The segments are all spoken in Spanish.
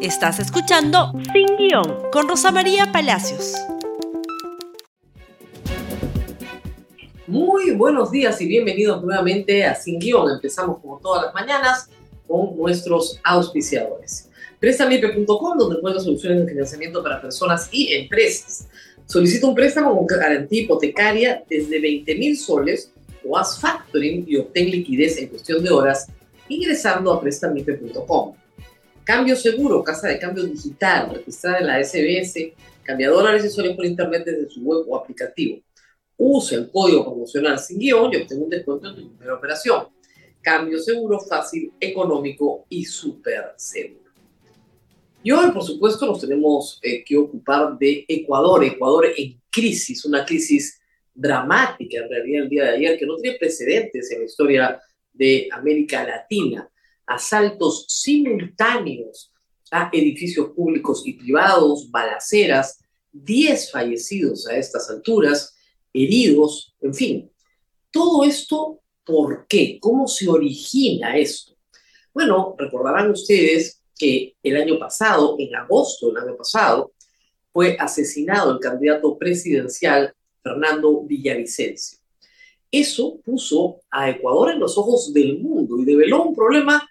Estás escuchando Sin Guión con Rosa María Palacios. Muy buenos días y bienvenidos nuevamente a Sin Guión. Empezamos como todas las mañanas con nuestros auspiciadores. Prestamipe.com, donde encuentras soluciones de financiamiento para personas y empresas. Solicita un préstamo con garantía hipotecaria desde 20 mil soles o haz factoring y obtén liquidez en cuestión de horas ingresando a prestamipe.com. Cambio seguro, casa de cambio digital, registrada en la SBS, cambia dólares y soles por internet desde su web o aplicativo. Usa el código promocional sin guion y obtén un descuento en tu primera operación. Cambio seguro, fácil, económico y súper seguro. Y hoy, por supuesto, nos tenemos eh, que ocupar de Ecuador. Ecuador en crisis, una crisis dramática en realidad el día de ayer, que no tiene precedentes en la historia de América Latina. Asaltos simultáneos a edificios públicos y privados, balaceras, 10 fallecidos a estas alturas, heridos, en fin. Todo esto, ¿por qué? ¿Cómo se origina esto? Bueno, recordarán ustedes que el año pasado, en agosto del año pasado, fue asesinado el candidato presidencial Fernando Villavicencio. Eso puso a Ecuador en los ojos del mundo y develó un problema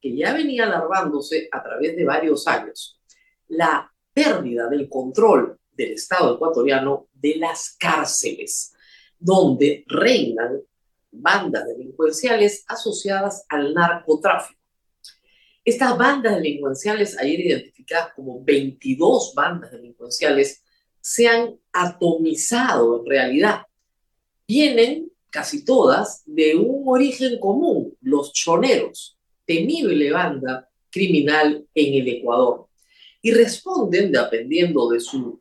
que ya venía alargándose a través de varios años. La pérdida del control del Estado ecuatoriano de las cárceles, donde reinan bandas delincuenciales asociadas al narcotráfico. Estas bandas delincuenciales, ayer identificadas como 22 bandas delincuenciales, se han atomizado en realidad. Vienen casi todas de un origen común, los choneros, temible banda criminal en el Ecuador, y responden, dependiendo de su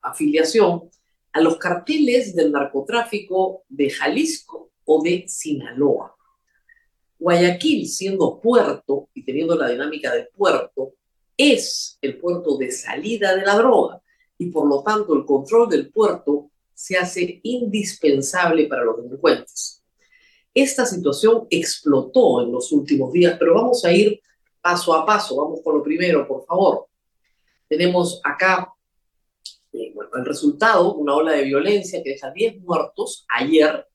afiliación, a los carteles del narcotráfico de Jalisco o de Sinaloa. Guayaquil, siendo puerto y teniendo la dinámica de puerto, es el puerto de salida de la droga y por lo tanto el control del puerto se hace indispensable para los delincuentes. Esta situación explotó en los últimos días, pero vamos a ir paso a paso. Vamos con lo primero, por favor. Tenemos acá eh, el resultado, una ola de violencia que deja 10 muertos ayer,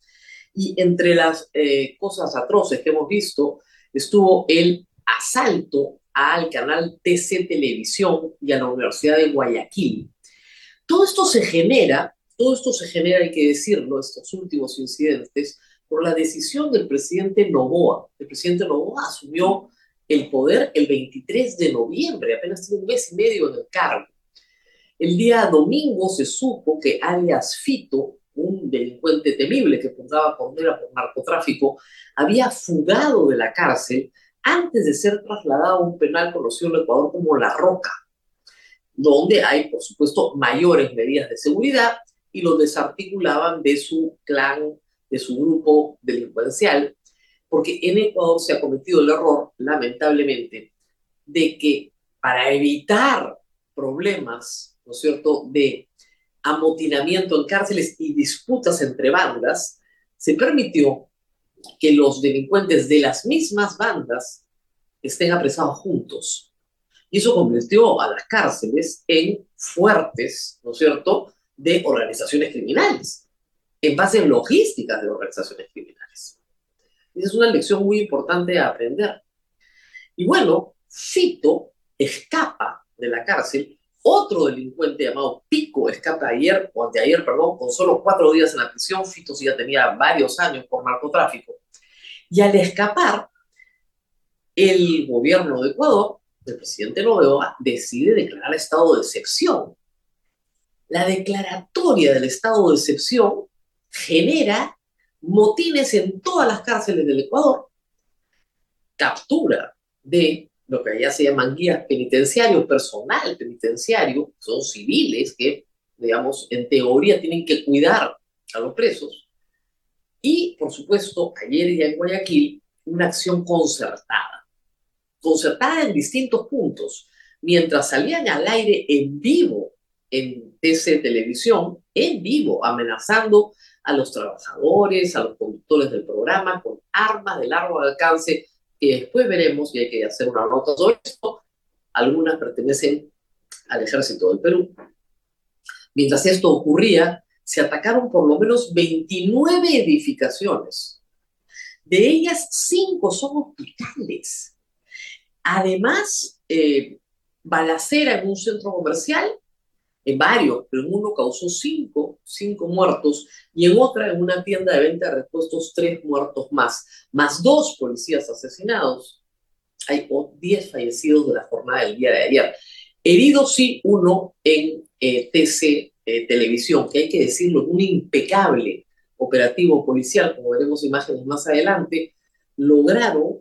y entre las eh, cosas atroces que hemos visto estuvo el asalto al canal TC Televisión y a la Universidad de Guayaquil. Todo esto se genera, todo esto se genera, hay que decirlo, estos últimos incidentes, por la decisión del presidente Novoa. El presidente Novoa asumió el poder el 23 de noviembre, apenas tiene un mes y medio en el cargo. El día domingo se supo que alias Fito, un delincuente temible que por condena por narcotráfico, había fugado de la cárcel antes de ser trasladado a un penal conocido en Ecuador como La Roca donde hay, por supuesto, mayores medidas de seguridad y lo desarticulaban de su clan, de su grupo delincuencial, porque en Ecuador se ha cometido el error, lamentablemente, de que para evitar problemas, ¿no es cierto?, de amotinamiento en cárceles y disputas entre bandas, se permitió que los delincuentes de las mismas bandas estén apresados juntos. Y eso convirtió a las cárceles en fuertes, ¿no es cierto?, de organizaciones criminales, en base en logísticas de organizaciones criminales. Esa es una lección muy importante a aprender. Y bueno, Fito escapa de la cárcel, otro delincuente llamado Pico escapa ayer, o anteayer, perdón, con solo cuatro días en la prisión, Fito ya tenía varios años por narcotráfico. Y al escapar, el gobierno de Ecuador el presidente Novoa decide declarar estado de excepción. La declaratoria del estado de excepción genera motines en todas las cárceles del Ecuador, captura de lo que allá se llaman guías penitenciarios, personal penitenciario, son civiles que, digamos, en teoría tienen que cuidar a los presos. Y, por supuesto, ayer ya en Guayaquil, una acción concertada concertada en distintos puntos, mientras salían al aire en vivo en TC Televisión, en vivo, amenazando a los trabajadores, a los conductores del programa con armas de largo alcance, que después veremos, y hay que hacer una nota sobre esto, algunas pertenecen al ejército del Perú. Mientras esto ocurría, se atacaron por lo menos 29 edificaciones. De ellas, cinco son hospitales. Además, eh, balacera en un centro comercial, en varios, pero en uno causó cinco, cinco muertos, y en otra, en una tienda de venta de repuestos, tres muertos más, más dos policías asesinados. Hay diez fallecidos de la jornada del día de ayer. Heridos sí, uno en eh, TC eh, Televisión, que hay que decirlo, un impecable operativo policial, como veremos imágenes más adelante, lograron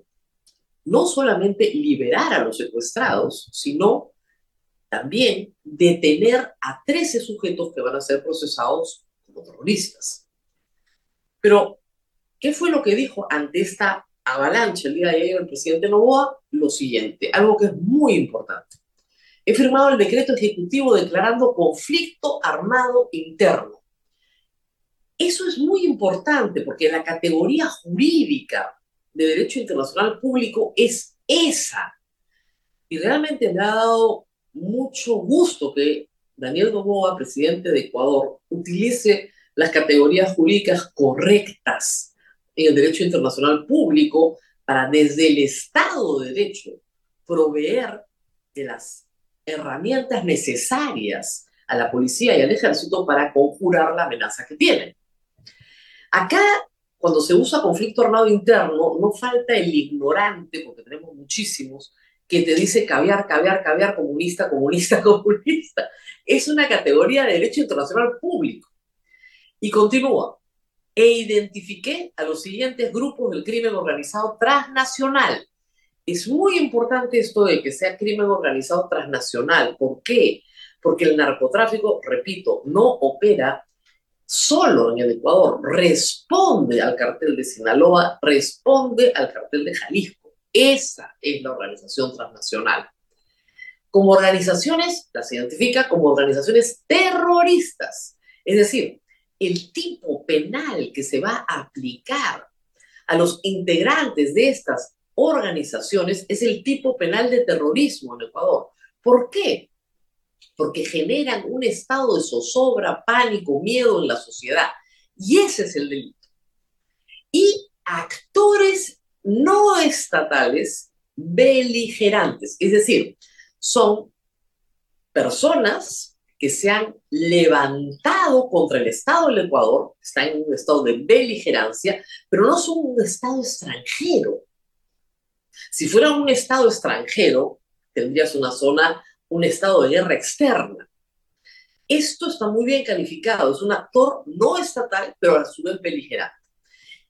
no solamente liberar a los secuestrados, sino también detener a 13 sujetos que van a ser procesados como terroristas. Pero, ¿qué fue lo que dijo ante esta avalancha el día de ayer el presidente Novoa? Lo siguiente, algo que es muy importante. He firmado el decreto ejecutivo declarando conflicto armado interno. Eso es muy importante porque la categoría jurídica de derecho internacional público es esa. Y realmente me ha dado mucho gusto que Daniel Noboa, presidente de Ecuador, utilice las categorías jurídicas correctas en el derecho internacional público para desde el Estado de Derecho proveer de las herramientas necesarias a la policía y al ejército para conjurar la amenaza que tienen. Acá cuando se usa conflicto armado interno, no falta el ignorante, porque tenemos muchísimos, que te dice caviar, caviar, caviar, comunista, comunista, comunista. Es una categoría de derecho internacional público. Y continúa. E identifiqué a los siguientes grupos del crimen organizado transnacional. Es muy importante esto de que sea crimen organizado transnacional. ¿Por qué? Porque el narcotráfico, repito, no opera solo en el Ecuador, responde al cartel de Sinaloa, responde al cartel de Jalisco. Esa es la organización transnacional. Como organizaciones, las identifica como organizaciones terroristas. Es decir, el tipo penal que se va a aplicar a los integrantes de estas organizaciones es el tipo penal de terrorismo en Ecuador. ¿Por qué? porque generan un estado de zozobra, pánico, miedo en la sociedad. Y ese es el delito. Y actores no estatales beligerantes, es decir, son personas que se han levantado contra el Estado del Ecuador, están en un estado de beligerancia, pero no son un Estado extranjero. Si fueran un Estado extranjero, tendrías una zona un estado de guerra externa. Esto está muy bien calificado, es un actor no estatal, pero a su vez beligerante.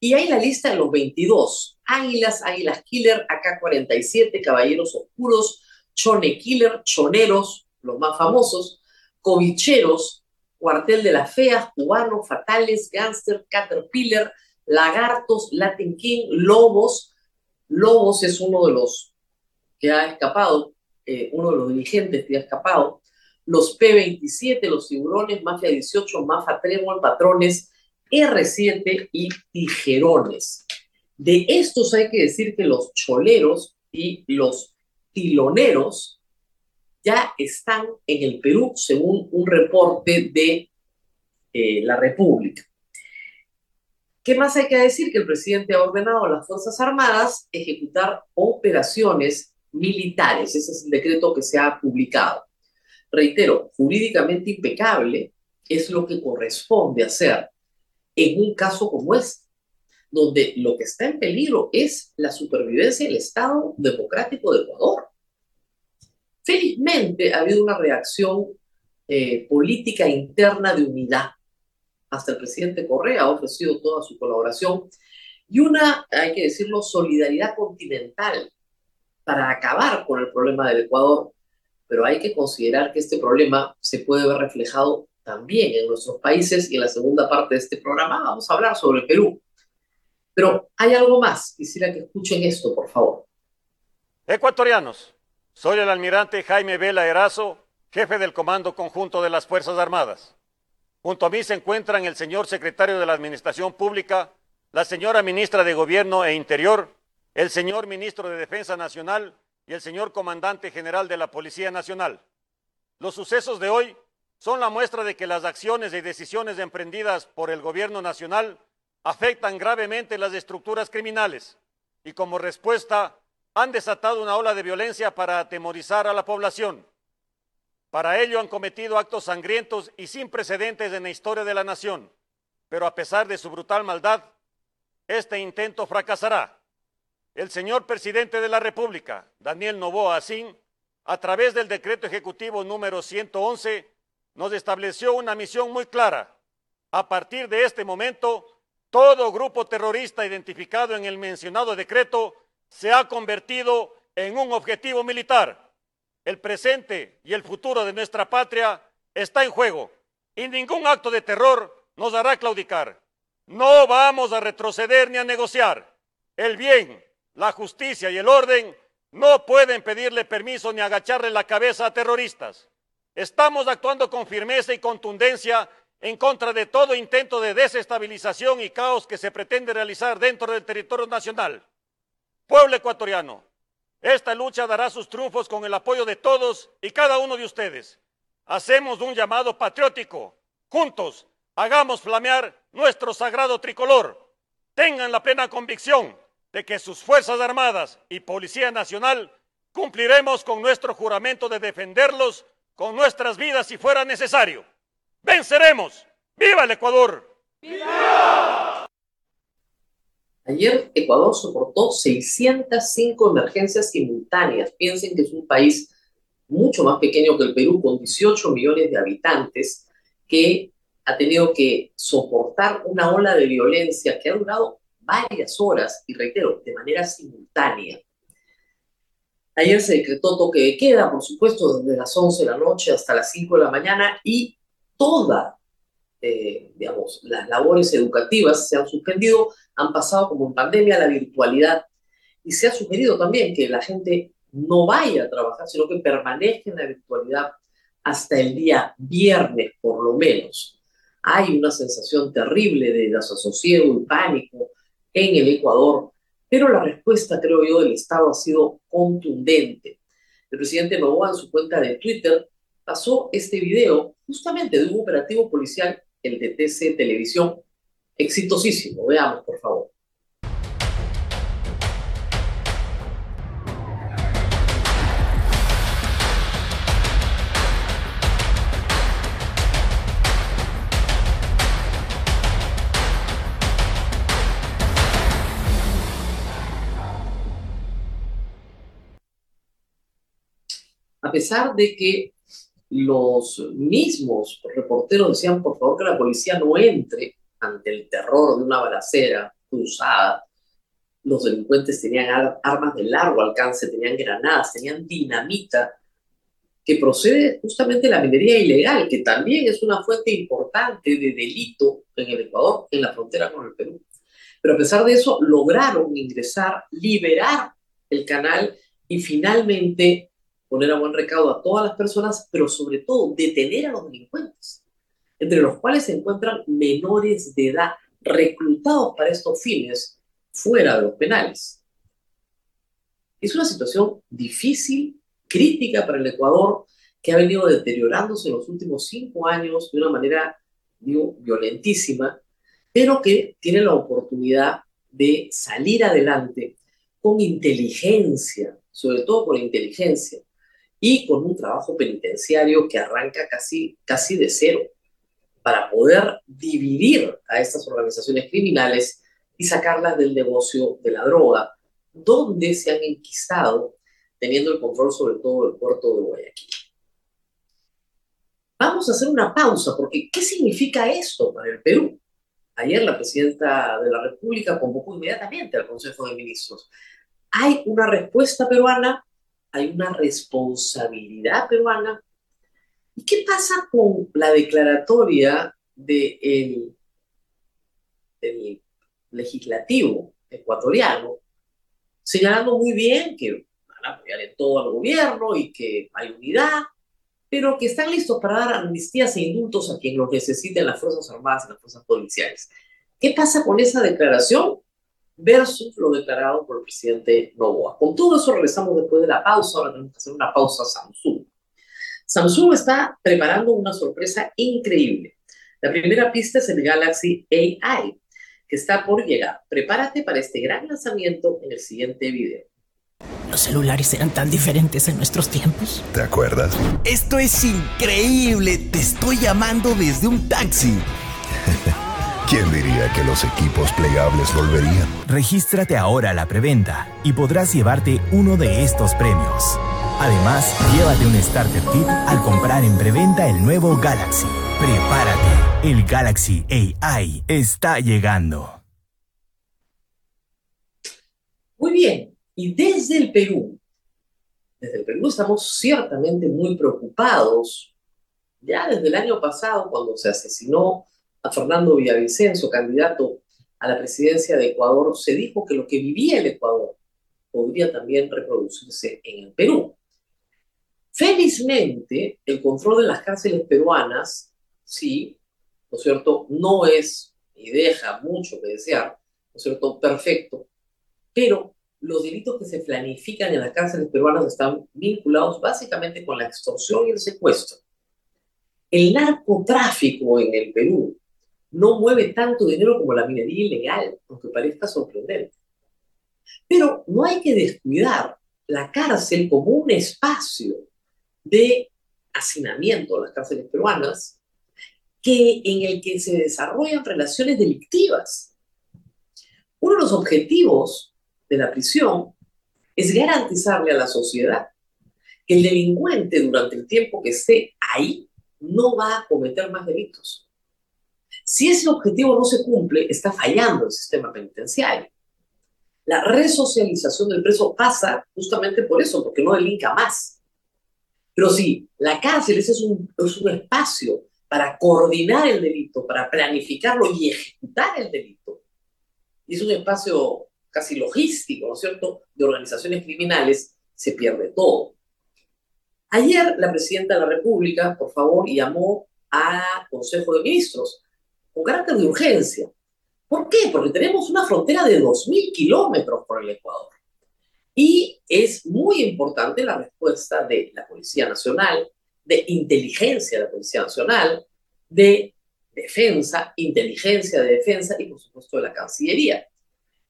Y hay la lista de los 22, Águilas, Águilas Killer, AK-47, Caballeros Oscuros, Chone Killer, Choneros, los más famosos, Covicheros, Cuartel de las Feas, Cubanos, Fatales, Gangster, Caterpillar, Lagartos, Latin King, Lobos. Lobos es uno de los que ha escapado, eh, uno de los dirigentes que ha escapado, los P-27, los tiburones, Mafia 18, Mafia Tremol, Patrones, R7 y Tijerones. De estos hay que decir que los choleros y los tiloneros ya están en el Perú, según un reporte de eh, la República. ¿Qué más hay que decir? Que el presidente ha ordenado a las Fuerzas Armadas ejecutar operaciones militares. Ese es el decreto que se ha publicado. Reitero, jurídicamente impecable es lo que corresponde hacer en un caso como este, donde lo que está en peligro es la supervivencia del Estado democrático de Ecuador. Felizmente ha habido una reacción eh, política interna de unidad. Hasta el presidente Correa ha ofrecido toda su colaboración y una, hay que decirlo, solidaridad continental para acabar con el problema del Ecuador, pero hay que considerar que este problema se puede ver reflejado también en nuestros países y en la segunda parte de este programa vamos a hablar sobre Perú. Pero hay algo más, quisiera que escuchen esto, por favor. Ecuatorianos, soy el almirante Jaime Vela Erazo, jefe del Comando Conjunto de las Fuerzas Armadas. Junto a mí se encuentran el señor secretario de la Administración Pública, la señora ministra de Gobierno e Interior, el señor ministro de Defensa Nacional y el señor comandante general de la Policía Nacional. Los sucesos de hoy son la muestra de que las acciones y decisiones emprendidas por el gobierno nacional afectan gravemente las estructuras criminales y como respuesta han desatado una ola de violencia para atemorizar a la población. Para ello han cometido actos sangrientos y sin precedentes en la historia de la nación, pero a pesar de su brutal maldad, este intento fracasará. El señor presidente de la República, Daniel Novoa Asín, a través del decreto ejecutivo número 111, nos estableció una misión muy clara. A partir de este momento, todo grupo terrorista identificado en el mencionado decreto se ha convertido en un objetivo militar. El presente y el futuro de nuestra patria está en juego y ningún acto de terror nos hará claudicar. No vamos a retroceder ni a negociar. El bien, la justicia y el orden no pueden pedirle permiso ni agacharle la cabeza a terroristas. Estamos actuando con firmeza y contundencia en contra de todo intento de desestabilización y caos que se pretende realizar dentro del territorio nacional. Pueblo ecuatoriano, esta lucha dará sus triunfos con el apoyo de todos y cada uno de ustedes. Hacemos un llamado patriótico. Juntos, hagamos flamear nuestro sagrado tricolor. Tengan la plena convicción de que sus Fuerzas Armadas y Policía Nacional cumpliremos con nuestro juramento de defenderlos con nuestras vidas si fuera necesario. Venceremos. ¡Viva el Ecuador! ¡Viva! Ayer Ecuador soportó 605 emergencias simultáneas. Piensen que es un país mucho más pequeño que el Perú, con 18 millones de habitantes, que ha tenido que soportar una ola de violencia que ha durado varias horas y reitero, de manera simultánea. Ayer se decretó toque de queda, por supuesto, desde las 11 de la noche hasta las 5 de la mañana y todas, eh, digamos, las labores educativas se han suspendido, han pasado como en pandemia la virtualidad y se ha sugerido también que la gente no vaya a trabajar, sino que permanezca en la virtualidad hasta el día viernes, por lo menos. Hay una sensación terrible de desasosiego y pánico en el Ecuador, pero la respuesta, creo yo, del Estado ha sido contundente. El presidente Novoa en su cuenta de Twitter pasó este video justamente de un operativo policial, el de TC Televisión, exitosísimo. Veamos, por favor. Pesar de que los mismos reporteros decían, por favor, que la policía no entre ante el terror de una balacera cruzada. Los delincuentes tenían armas de largo alcance, tenían granadas, tenían dinamita, que procede justamente de la minería ilegal, que también es una fuente importante de delito en el Ecuador, en la frontera con el Perú. Pero a pesar de eso, lograron ingresar, liberar el canal y finalmente poner a buen recaudo a todas las personas, pero sobre todo detener a los delincuentes, entre los cuales se encuentran menores de edad reclutados para estos fines fuera de los penales. Es una situación difícil, crítica para el Ecuador, que ha venido deteriorándose en los últimos cinco años de una manera, digo, violentísima, pero que tiene la oportunidad de salir adelante con inteligencia, sobre todo con inteligencia, y con un trabajo penitenciario que arranca casi, casi de cero para poder dividir a estas organizaciones criminales y sacarlas del negocio de la droga, donde se han enquistado teniendo el control sobre todo del puerto de Guayaquil. Vamos a hacer una pausa, porque ¿qué significa esto para el Perú? Ayer la presidenta de la República convocó inmediatamente al Consejo de Ministros. Hay una respuesta peruana hay una responsabilidad peruana. ¿Y qué pasa con la declaratoria del de legislativo ecuatoriano, señalando muy bien que van a apoyar en todo al gobierno y que hay unidad, pero que están listos para dar amnistías e indultos a quien los necesiten las Fuerzas Armadas y las Fuerzas Policiales? ¿Qué pasa con esa declaración? Versus lo declarado por el presidente Novoa. Con todo eso regresamos después de la pausa, ahora tenemos que hacer una pausa Samsung. Samsung está preparando una sorpresa increíble. La primera pista es el Galaxy AI, que está por llegar. Prepárate para este gran lanzamiento en el siguiente video. ¿Los celulares eran tan diferentes en nuestros tiempos? ¿Te acuerdas? Esto es increíble. Te estoy llamando desde un taxi. ¿Quién diría que los equipos plegables volverían? Regístrate ahora a la preventa y podrás llevarte uno de estos premios. Además, llévate un starter kit al comprar en preventa el nuevo Galaxy. Prepárate, el Galaxy AI está llegando. Muy bien, y desde el Perú, desde el Perú estamos ciertamente muy preocupados. Ya desde el año pasado, cuando se asesinó a Fernando Villavicencio, candidato a la presidencia de Ecuador, se dijo que lo que vivía el Ecuador podría también reproducirse en el Perú. Felizmente, el control de las cárceles peruanas, sí, ¿no es cierto?, no es y deja mucho que desear, ¿no es cierto?, perfecto, pero los delitos que se planifican en las cárceles peruanas están vinculados básicamente con la extorsión y el secuestro. El narcotráfico en el Perú no mueve tanto dinero como la minería ilegal, aunque parezca sorprendente. Pero no hay que descuidar la cárcel como un espacio de hacinamiento, las cárceles peruanas, que, en el que se desarrollan relaciones delictivas. Uno de los objetivos de la prisión es garantizarle a la sociedad que el delincuente durante el tiempo que esté ahí no va a cometer más delitos. Si ese objetivo no se cumple, está fallando el sistema penitenciario. La resocialización del preso pasa justamente por eso, porque no delinca más. Pero sí, la cárcel es un, es un espacio para coordinar el delito, para planificarlo y ejecutar el delito. Y es un espacio casi logístico, ¿no es cierto?, de organizaciones criminales, se pierde todo. Ayer la presidenta de la República, por favor, llamó a Consejo de Ministros con carácter de urgencia. ¿Por qué? Porque tenemos una frontera de 2.000 kilómetros por el Ecuador. Y es muy importante la respuesta de la Policía Nacional, de inteligencia de la Policía Nacional, de defensa, inteligencia de defensa y por supuesto de la Cancillería.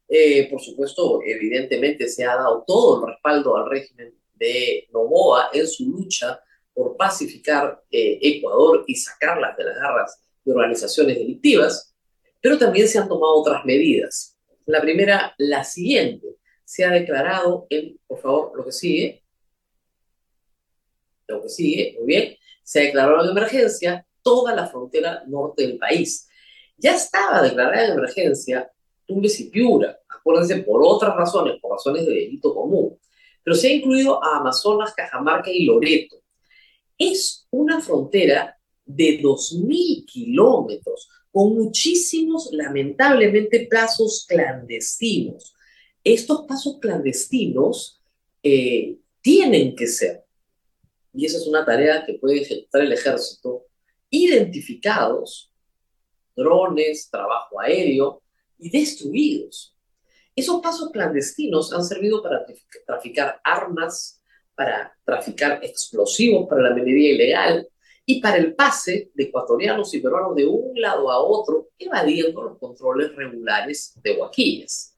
Eh, por supuesto, evidentemente se ha dado todo el respaldo al régimen de Novoa en su lucha por pacificar eh, Ecuador y sacarlas de las garras de organizaciones delictivas, pero también se han tomado otras medidas. La primera, la siguiente, se ha declarado en, por favor, lo que sigue, lo que sigue, muy bien, se ha declarado en emergencia toda la frontera norte del país. Ya estaba declarada en emergencia Tumbes y Piura, acuérdense, por otras razones, por razones de delito común, pero se ha incluido a Amazonas, Cajamarca y Loreto. Es una frontera de 2.000 kilómetros, con muchísimos, lamentablemente, plazos clandestinos estos pasos clandestinos eh, tienen que ser, y esa es una tarea que puede ejecutar el ejército, identificados, drones, trabajo aéreo, y destruidos. Esos pasos clandestinos han servido para traficar armas, para traficar explosivos para la minería ilegal y para el pase de ecuatorianos y peruanos de un lado a otro, evadiendo los controles regulares de huaquillas.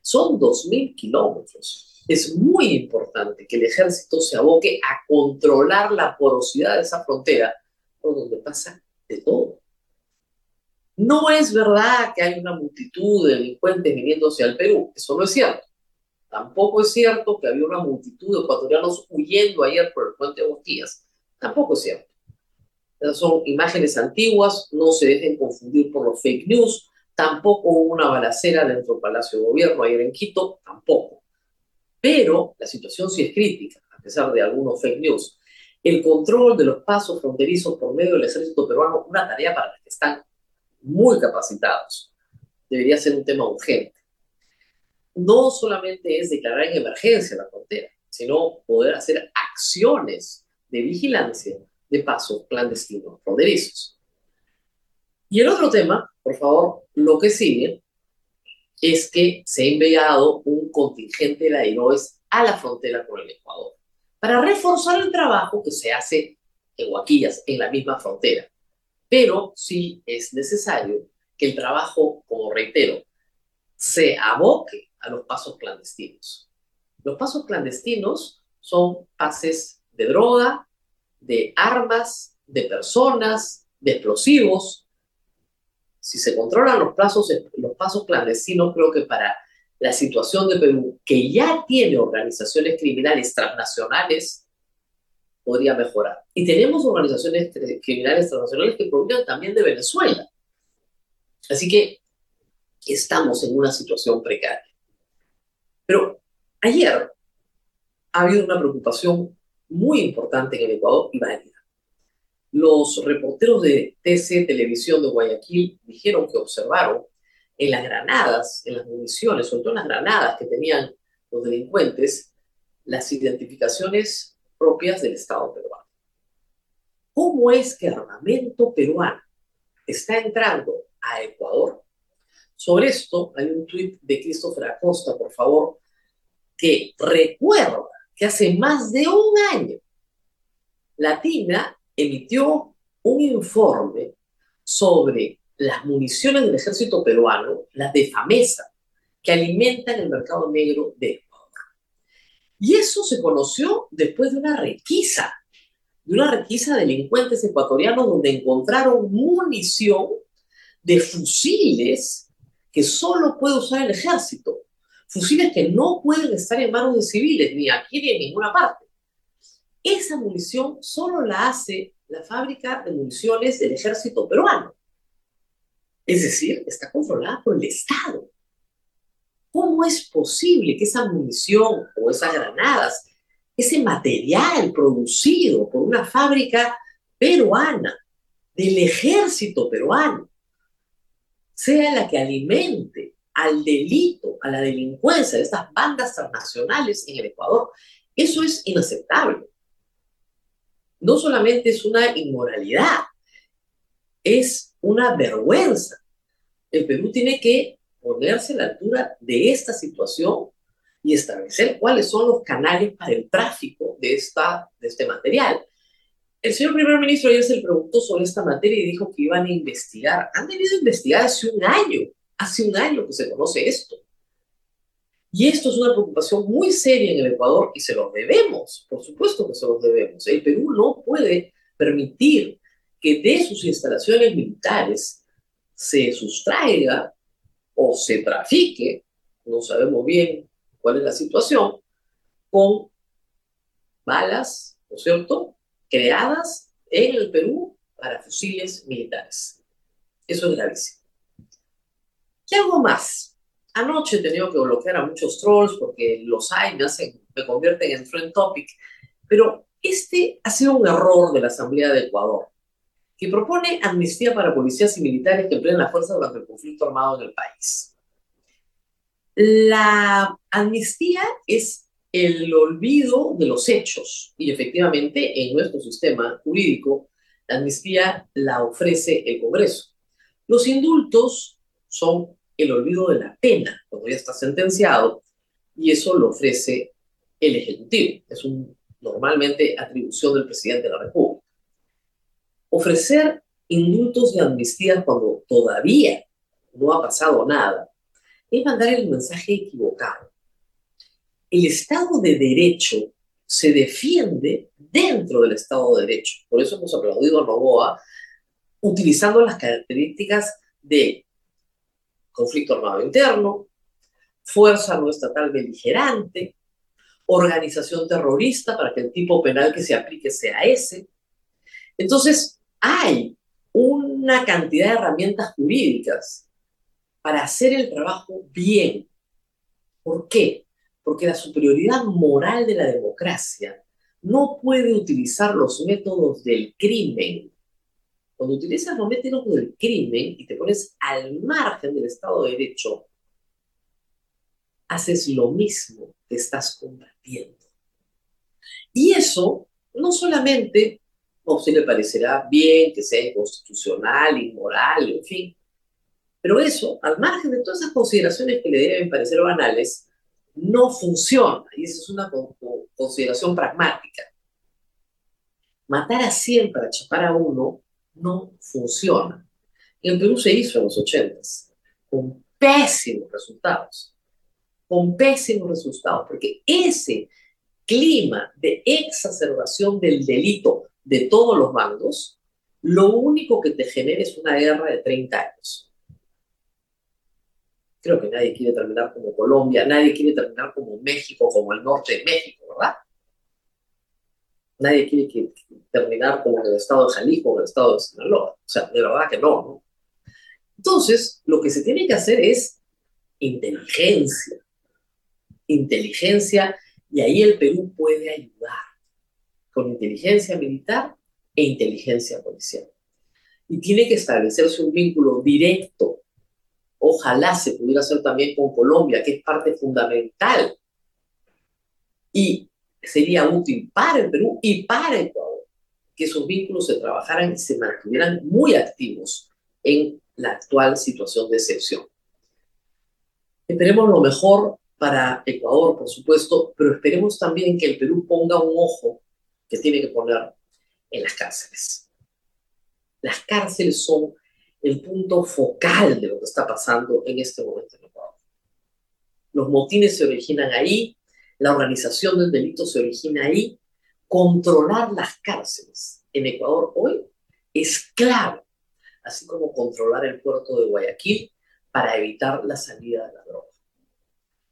Son 2.000 kilómetros. Es muy importante que el ejército se aboque a controlar la porosidad de esa frontera, por donde pasa de todo. No es verdad que hay una multitud de delincuentes viniéndose al Perú, eso no es cierto. Tampoco es cierto que había una multitud de ecuatorianos huyendo ayer por el puente de Bosquillas. Tampoco es cierto. Esas son imágenes antiguas, no se dejen confundir por los fake news, Tampoco hubo una balacera dentro del Palacio de Gobierno ayer en Quito, tampoco. Pero la situación sí es crítica, a pesar de algunos fake news. El control de los pasos fronterizos por medio del ejército peruano, una tarea para la que están muy capacitados. Debería ser un tema urgente. No solamente es declarar en emergencia la frontera, sino poder hacer acciones de vigilancia de pasos clandestinos fronterizos. Y el otro tema por favor, lo que sigue es que se ha enviado un contingente de aeroes a la frontera con el Ecuador para reforzar el trabajo que se hace en Huaquillas, en la misma frontera. Pero sí es necesario que el trabajo, como reitero, se aboque a los pasos clandestinos. Los pasos clandestinos son pases de droga, de armas, de personas, de explosivos. Si se controlan los, plazos, los pasos clandestinos, creo que para la situación de Perú, que ya tiene organizaciones criminales transnacionales, podría mejorar. Y tenemos organizaciones criminales transnacionales que provienen también de Venezuela. Así que estamos en una situación precaria. Pero ayer ha habido una preocupación muy importante en el Ecuador y válida. Los reporteros de TC Televisión de Guayaquil dijeron que observaron en las granadas, en las municiones, sobre todo en las granadas que tenían los delincuentes, las identificaciones propias del Estado peruano. ¿Cómo es que armamento peruano está entrando a Ecuador? Sobre esto hay un tuit de Christopher Acosta, por favor, que recuerda que hace más de un año Latina emitió un informe sobre las municiones del ejército peruano, las de FAMESA, que alimentan el mercado negro de Ecuador. Y eso se conoció después de una requisa, de una requisa de delincuentes ecuatorianos donde encontraron munición de fusiles que solo puede usar el ejército fusiles que no pueden estar en manos de civiles, ni aquí ni en ninguna parte. Esa munición solo la hace la fábrica de municiones del ejército peruano. Es decir, está controlada por el Estado. ¿Cómo es posible que esa munición o esas granadas, ese material producido por una fábrica peruana, del ejército peruano, sea la que alimente al delito, a la delincuencia de estas bandas transnacionales en el Ecuador. Eso es inaceptable. No solamente es una inmoralidad, es una vergüenza. El Perú tiene que ponerse a la altura de esta situación y establecer cuáles son los canales para el tráfico de, esta, de este material. El señor primer ministro ayer se preguntó sobre esta materia y dijo que iban a investigar. Han debido investigar hace un año Hace un año que se conoce esto. Y esto es una preocupación muy seria en el Ecuador y se los debemos, por supuesto que se los debemos. El Perú no puede permitir que de sus instalaciones militares se sustraiga o se trafique, no sabemos bien cuál es la situación, con balas, ¿no es cierto?, creadas en el Perú para fusiles militares. Eso es gravísimo. Y algo más. Anoche he tenido que bloquear a muchos trolls porque los hay, me, hacen, me convierten en trend topic. Pero este ha sido un error de la Asamblea de Ecuador, que propone amnistía para policías y militares que emplean la fuerza durante el conflicto armado en el país. La amnistía es el olvido de los hechos y efectivamente en nuestro sistema jurídico la amnistía la ofrece el Congreso. Los indultos son el olvido de la pena cuando ya está sentenciado y eso lo ofrece el Ejecutivo. Es un, normalmente atribución del presidente de la República. Ofrecer indultos y amnistías cuando todavía no ha pasado nada es mandar el mensaje equivocado. El Estado de Derecho se defiende dentro del Estado de Derecho. Por eso hemos aplaudido a Novoa utilizando las características de conflicto armado interno, fuerza no estatal beligerante, organización terrorista para que el tipo penal que se aplique sea ese. Entonces, hay una cantidad de herramientas jurídicas para hacer el trabajo bien. ¿Por qué? Porque la superioridad moral de la democracia no puede utilizar los métodos del crimen cuando utilizas los métodos del crimen y te pones al margen del Estado de Derecho, haces lo mismo que estás combatiendo. Y eso no solamente a usted le parecerá bien, que sea inconstitucional, inmoral, en fin, Pero eso, al margen de todas esas consideraciones que le deben parecer banales, no funciona. Y esa es una consideración pragmática. Matar a 100 para chapar a uno no funciona. En Perú se hizo en los 80 con pésimos resultados. Con pésimos resultados, porque ese clima de exacerbación del delito de todos los bandos, lo único que te genera es una guerra de 30 años. Creo que nadie quiere terminar como Colombia, nadie quiere terminar como México, como el norte de México, ¿verdad? Nadie quiere terminar como el estado de Jalisco o el estado de Sinaloa. O sea, de verdad que no, ¿no? Entonces, lo que se tiene que hacer es inteligencia. Inteligencia, y ahí el Perú puede ayudar con inteligencia militar e inteligencia policial. Y tiene que establecerse un vínculo directo. Ojalá se pudiera hacer también con Colombia, que es parte fundamental. Y sería útil para el Perú y para Ecuador que esos vínculos se trabajaran y se mantuvieran muy activos en la actual situación de excepción. Esperemos lo mejor para Ecuador, por supuesto, pero esperemos también que el Perú ponga un ojo que tiene que poner en las cárceles. Las cárceles son el punto focal de lo que está pasando en este momento en Ecuador. Los motines se originan ahí, la organización del delito se origina ahí. Controlar las cárceles en Ecuador hoy es clave, así como controlar el puerto de Guayaquil para evitar la salida de la droga.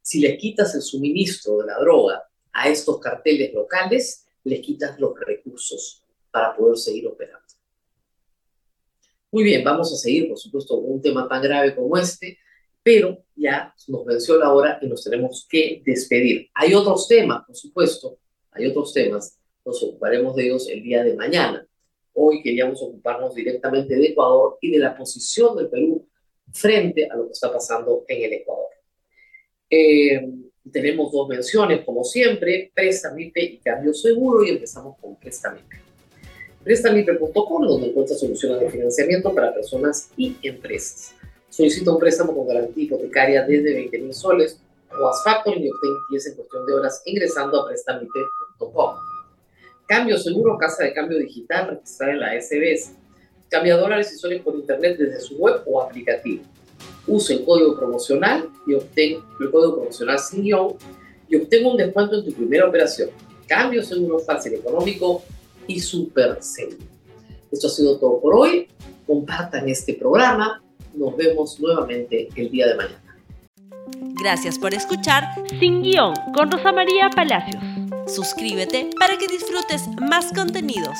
Si le quitas el suministro de la droga a estos carteles locales, les quitas los recursos para poder seguir operando. Muy bien, vamos a seguir, por supuesto, con un tema tan grave como este, pero ya nos venció la hora y nos tenemos que despedir. Hay otros temas, por supuesto, hay otros temas, nos ocuparemos de ellos el día de mañana. Hoy queríamos ocuparnos directamente de Ecuador y de la posición del Perú frente a lo que está pasando en el Ecuador. Eh, tenemos dos menciones, como siempre, Prestamipe y Cambio Seguro, y empezamos con Prestamipe. Prestamipe.com, donde encuentra soluciones de financiamiento para personas y empresas. Solicita un préstamo con garantía hipotecaria desde 20 mil soles o as factoring y obtén 10 en cuestión de horas ingresando a prestamipe.com. Cambio seguro, casa de cambio digital registrada en la SBS. Cambia dólares y soles por internet desde su web o aplicativo. Use el código promocional y obtén el código promocional sin guion y obtenga un descuento en tu primera operación. Cambio seguro, fácil, económico y súper seguro. Esto ha sido todo por hoy. Compartan este programa nos vemos nuevamente el día de mañana. Gracias por escuchar Sin Guión con Rosa María Palacios. Suscríbete para que disfrutes más contenidos.